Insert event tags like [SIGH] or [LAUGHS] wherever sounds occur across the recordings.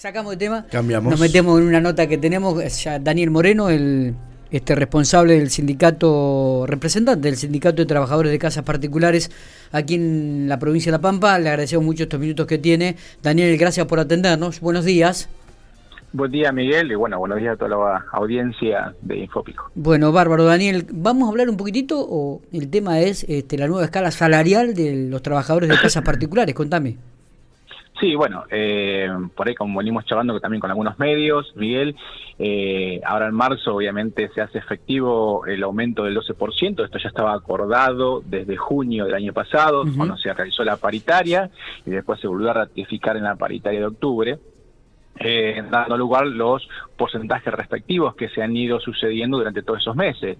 Sacamos de tema. Cambiamos. Nos metemos en una nota que tenemos. Ya Daniel Moreno, el este responsable del sindicato, representante del sindicato de trabajadores de casas particulares aquí en la provincia de La Pampa. Le agradecemos mucho estos minutos que tiene. Daniel, gracias por atendernos. Buenos días. Buen día, Miguel, y bueno, buenos días a toda la audiencia de Infopico. Bueno, bárbaro, Daniel, vamos a hablar un poquitito, o el tema es este, la nueva escala salarial de los trabajadores de casas [COUGHS] particulares, contame. Sí, bueno, eh, por ahí como venimos charlando también con algunos medios, Miguel, eh, ahora en marzo obviamente se hace efectivo el aumento del 12%, esto ya estaba acordado desde junio del año pasado, cuando se realizó la paritaria y después se volvió a ratificar en la paritaria de octubre eh, dando lugar los porcentajes respectivos que se han ido sucediendo durante todos esos meses.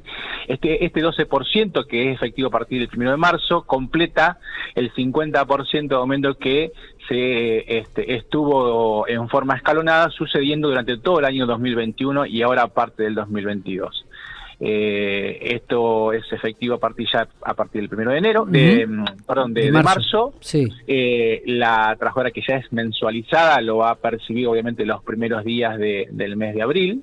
Este, este 12% que es efectivo a partir del 1 de marzo completa el 50% de aumento que se este, estuvo en forma escalonada sucediendo durante todo el año 2021 y ahora parte del 2022. Eh, esto es efectivo a partir ya a partir del primero de enero, de, mm, perdón, de, marzo. Sí. Eh, la trabajadora que ya es mensualizada lo va a percibir obviamente los primeros días del mes de abril.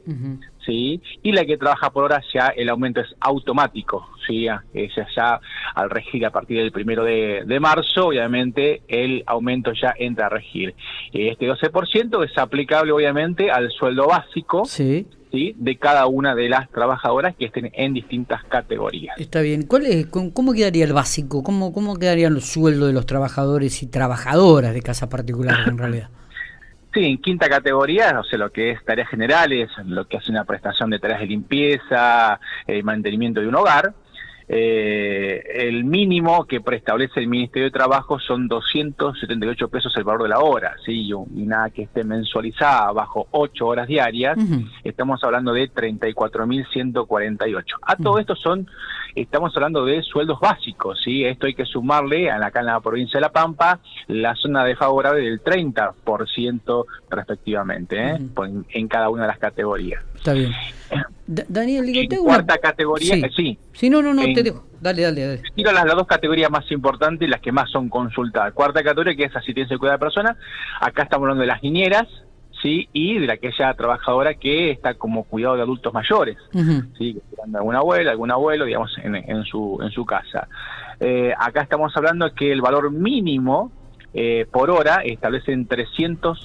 ¿sí? Y la que trabaja por hora ya el aumento es automático, ¿sí? Ella ya al regir a partir del primero de, de marzo, obviamente el aumento ya entra a regir. Este 12% es aplicable obviamente al sueldo básico. Sí de cada una de las trabajadoras que estén en distintas categorías. Está bien. ¿Cuál es, ¿Cómo quedaría el básico? ¿Cómo, ¿Cómo quedarían los sueldos de los trabajadores y trabajadoras de casa particular en realidad? [LAUGHS] Sí, en quinta categoría, no sé, lo que es tareas generales, lo que hace una prestación de tareas de limpieza, el mantenimiento de un hogar, eh, el mínimo que preestablece el Ministerio de Trabajo son 278 pesos el valor de la hora, ¿sí? y nada que esté mensualizada bajo 8 horas diarias, estamos hablando de 34.148. A todo esto son, estamos hablando de sueldos básicos, ¿sí? esto hay que sumarle a acá en la provincia de La Pampa la zona desfavorable del 30% respectivamente, ¿eh? en cada una de las categorías. Está bien. Daniel, digo, cuarta categoría, sí. sí. Sí, no, no, no, te digo. Dale, dale, dale. Tiro las, las, dos categorías más importantes y las que más son consultadas. Cuarta categoría, que es asistencia y cuidado de persona. Acá estamos hablando de las niñeras, ¿sí? Y de aquella trabajadora que está como cuidado de adultos mayores, ¿sí? Que alguna abuela, algún abuelo, digamos, en, en, su, en su casa. Eh, acá estamos hablando que el valor mínimo eh, por hora establece en 300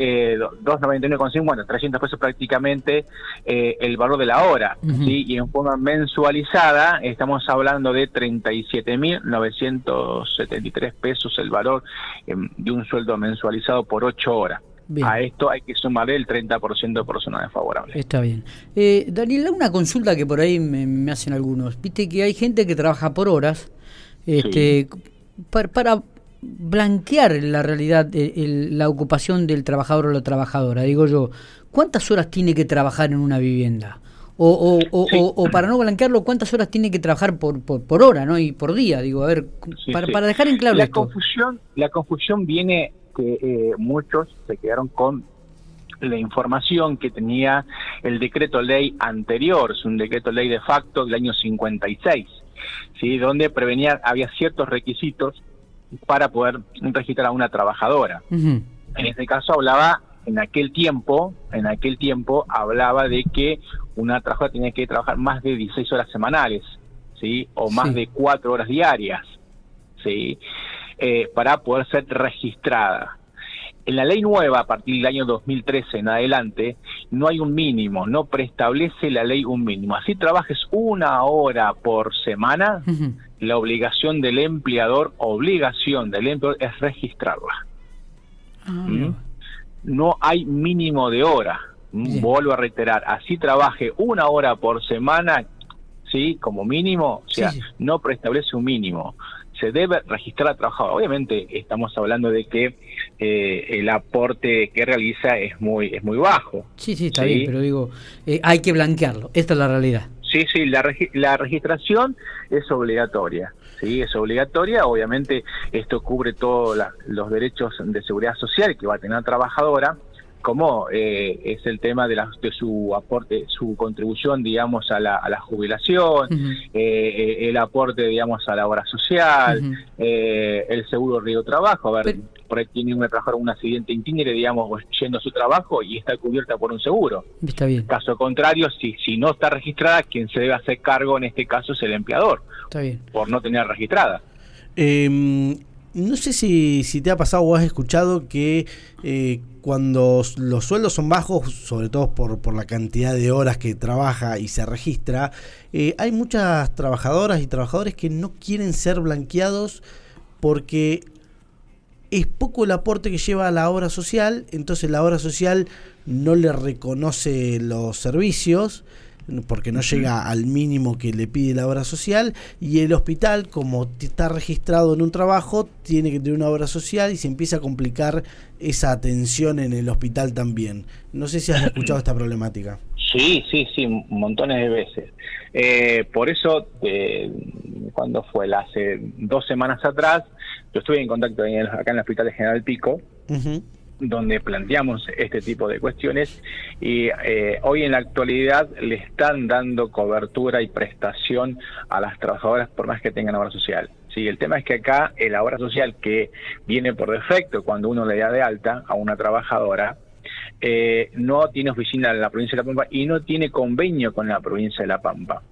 eh, 2.99,50, 300 pesos prácticamente eh, el valor de la hora, ¿sí? y en forma mensualizada estamos hablando de 37.973 pesos el valor em, de un sueldo mensualizado por 8 horas. A esto hay que sumarle el 30% de personas desfavorables. Está bien. Eh, Daniela, una consulta que por ahí me, hacen algunos. Viste que hay gente que trabaja por horas. Este, para blanquear la realidad, la ocupación del trabajador o la trabajadora. Digo yo, ¿cuántas horas tiene que trabajar en una vivienda? O, o, para no blanquearlo, ¿cuántas horas tiene que trabajar por, por, hora ¿no? y por día? Digo, a ver, para, para, dejar en claro la esto. Confusión, la confusión viene que eh, muchos se quedaron con la información que tenía el decreto ley anterior, es un decreto ley de facto del año 56, ¿sí? donde prevenía, había ciertos requisitos para poder registrar a una trabajadora. En este caso hablaba, en aquel tiempo, en aquel tiempo hablaba de que una trabajadora tenía que trabajar más de 16 horas semanales, ¿sí? O más de 4 horas diarias, ¿sí? Eh, para poder ser registrada. En la ley nueva, a partir del año 2013 en adelante, no hay un mínimo, no preestablece la ley un mínimo. Así trabajes una hora por semana, la obligación del empleador, obligación del empleador es registrarla. Ah, ¿Mm? No hay mínimo de hora. Vuelvo a reiterar, así trabaje una hora por semana, sí, como mínimo, o sea, no preestablece un mínimo se debe registrar al trabajador. Obviamente estamos hablando de que eh, el aporte que realiza es muy es muy bajo. Sí, sí, está bien, pero digo, eh, hay que blanquearlo. Esta es la realidad. Sí, sí, la, la registración es obligatoria. Sí, es obligatoria. Obviamente esto cubre todos los derechos de seguridad social que va a tener la trabajadora como eh, es el tema de, la, de, su aporte, su contribución, digamos, a la, a la jubilación, eh, eh, el aporte, digamos, a la obra social, el seguro río trabajo. A ver, por ahí tiene una trabajadora un accidente intígnere, digamos, yendo a su trabajo y está cubierta por un seguro. Está bien. Caso contrario, si, si no está registrada, quien se debe hacer cargo en este caso es el empleador. Está bien. Por no tener registrada. Eh, no sé si, si, te ha pasado o has escuchado que eh, cuando los sueldos son bajos, sobre todo por, la cantidad de horas que trabaja y se registra, eh, hay muchas trabajadoras y trabajadores que no quieren ser blanqueados porque es poco el aporte que lleva a la obra social, entonces la obra social no le reconoce los servicios porque no llega al mínimo que le pide la obra social y el hospital como está registrado en un trabajo tiene que tener una obra social y se empieza a complicar esa atención en el hospital también. No sé si has [CLEARS THROAT] escuchado esta problemática. Sí, sí, sí, montones de veces. Eh, por eso, eh, cuando fue? Hace dos semanas atrás, yo estuve en contacto en el, acá en el Hospital de General Pico. Uh -huh donde planteamos este tipo de cuestiones y eh, hoy en la actualidad le están dando cobertura y prestación a las trabajadoras por más que tengan obra social. Sí, el tema es que acá la obra social que viene por defecto cuando uno le da de alta a una trabajadora eh, no tiene oficina en la provincia de La Pampa y no tiene convenio con la provincia de La Pampa.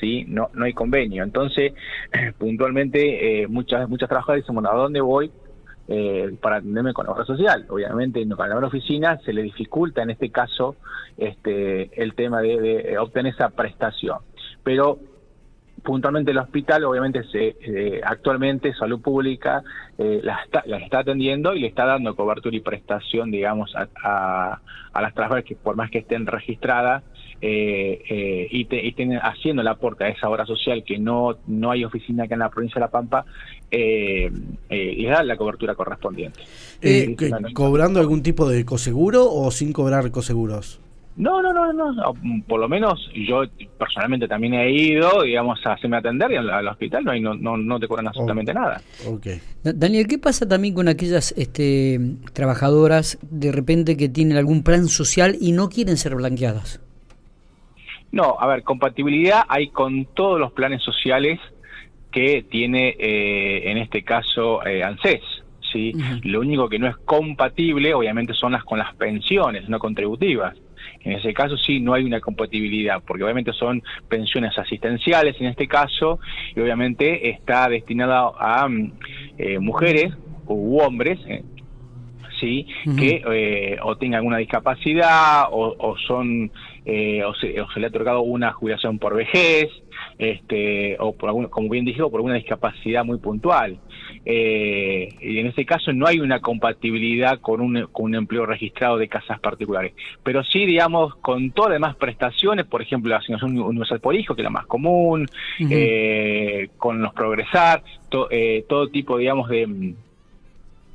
¿sí? No, no hay convenio. Entonces, [CLEARS THROAT] puntualmente, eh, muchas, muchas trabajadoras dicen, bueno, ¿a dónde voy? Eh, para atenderme con la obra social. Obviamente, con la oficina se le dificulta en este caso este, el tema de, de obtener esa prestación. Pero puntualmente el hospital, obviamente, se, eh, actualmente Salud Pública eh, las, está, las está atendiendo y le está dando cobertura y prestación, digamos, a, a, a las trabajadoras que por más que estén registradas eh, eh, y, te, y haciendo el aporte a esa obra social que no, no hay oficina acá en la provincia de La Pampa, eh, eh, les da la cobertura correspondiente. Eh, ¿Cobrando algún tipo de coseguro o sin cobrar coseguros? No, no, no, no, por lo menos yo personalmente también he ido, digamos, a hacerme atender y al, al hospital no, hay, no, no, no, te cobran absolutamente okay. nada. Okay. Daniel, ¿qué pasa también con aquellas este, trabajadoras de repente que tienen algún plan social y no quieren ser blanqueadas? No, a ver, compatibilidad hay con todos los planes sociales que tiene eh, en este caso eh, ANSES. ¿sí? Uh -huh. Lo único que no es compatible, obviamente, son las con las pensiones no contributivas. En ese caso sí no hay una compatibilidad, porque obviamente son pensiones asistenciales en este caso, y obviamente está destinada a eh, mujeres u hombres, eh, sí, uh -huh. que eh, o tengan alguna discapacidad o, o son eh, o, se, o, se, le ha otorgado una jubilación por vejez, este, o por algún, como bien dije, por alguna discapacidad muy puntual. Eh, y en este caso no hay una compatibilidad con un, con un empleo registrado de casas particulares, pero sí, digamos, con todas las demás prestaciones, por ejemplo, la asignación universal por hijo, que es la más común, uh -huh. eh, con los progresar, to, eh, todo tipo, digamos, de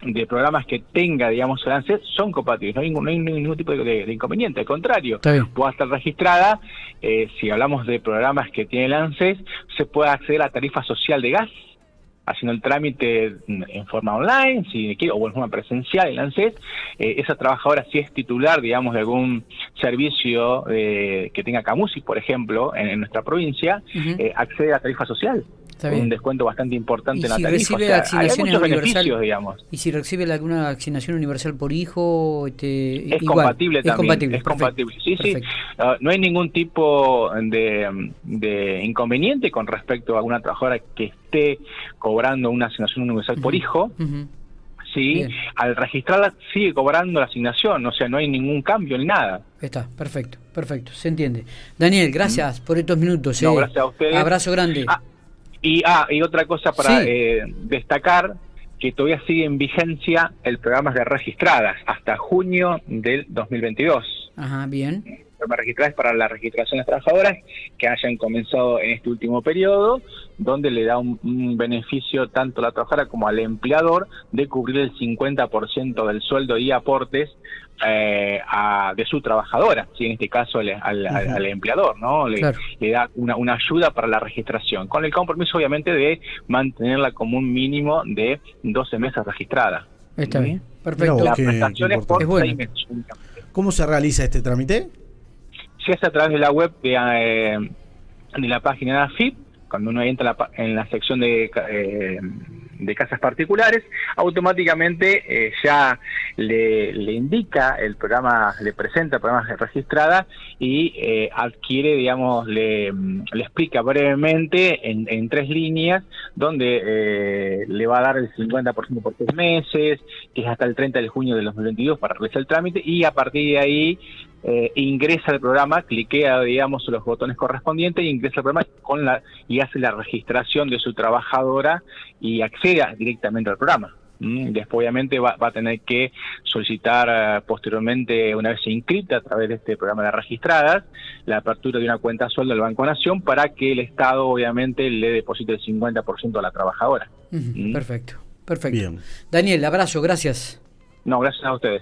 de programas que tenga, digamos, el ANSES son compatibles, no hay ningún, no hay ningún tipo de, de, de, inconveniente, al contrario, pueda estar registrada, eh, si hablamos de programas que tiene el ANSES, se puede acceder a la tarifa social de gas, haciendo el trámite en forma online, si quiere, o en forma presencial en ANSES, eh, esa trabajadora si es titular, digamos, de algún servicio eh, que tenga Camusi, por ejemplo, en, en nuestra provincia, uh -huh. accede a la tarifa social un descuento bastante importante en la si tarifa. Recibe o sea, hay universal, digamos. Y si recibe alguna asignación universal por hijo, este, es igual, compatible es también. Compatible, es compatible. Sí, perfecto. sí. Uh, no hay ningún tipo de, de, inconveniente con respecto a alguna trabajadora que esté cobrando una asignación universal uh -huh. por hijo. Uh -huh. Sí, Bien. al registrarla sigue cobrando la asignación, o sea, no hay ningún cambio ni nada. Está, perfecto, perfecto, se entiende. Daniel, gracias por estos minutos. No, eh. gracias a ustedes. Abrazo grande. Ah, y, ah, y otra cosa para sí. eh, destacar, que todavía sigue en vigencia el programa de registradas hasta junio del 2022. Ajá, bien. Programas registradas para la registración de las trabajadoras que hayan comenzado en este último periodo, donde le da un, un beneficio tanto a la trabajadora como al empleador de cubrir el 50% del sueldo y aportes eh, a, de su trabajadora, ¿sí? en este caso al, al, -huh. al empleador, ¿no? Le, claro. le da una, una, ayuda para la registración, con el compromiso obviamente de mantenerla como un mínimo de 12 meses registrada. Está ¿sí? bien, perfecto. Las prestaciones por bueno. seis meses. ¿Cómo se realiza este trámite? Se hace a través de la web de, eh, de la página de AFIP, cuando uno entra la, en la sección de, eh, de casas particulares, automáticamente eh, ya le, le, indica el programa, le presenta el programa registrada y adquiere, digamos, le, le, explica brevemente en, en tres líneas donde le va a dar el 50% por tres meses, que es hasta el 30 de junio de 2022 para realizar el trámite y a partir de ahí eh, ingresa al programa, cliquea, digamos, los botones correspondientes y ingresa al programa con la, y hace la registración de su trabajadora y accede directamente al programa. Mm, después, obviamente, va, a tener que solicitar eh, posteriormente, una vez inscrita a través de este programa de registradas, la apertura de una cuenta sueldo del Banco Nación para que el Estado, obviamente, le deposite el 50% a la trabajadora. Mm. Perfecto, perfecto. Daniel, abrazo, gracias. No, gracias a ustedes.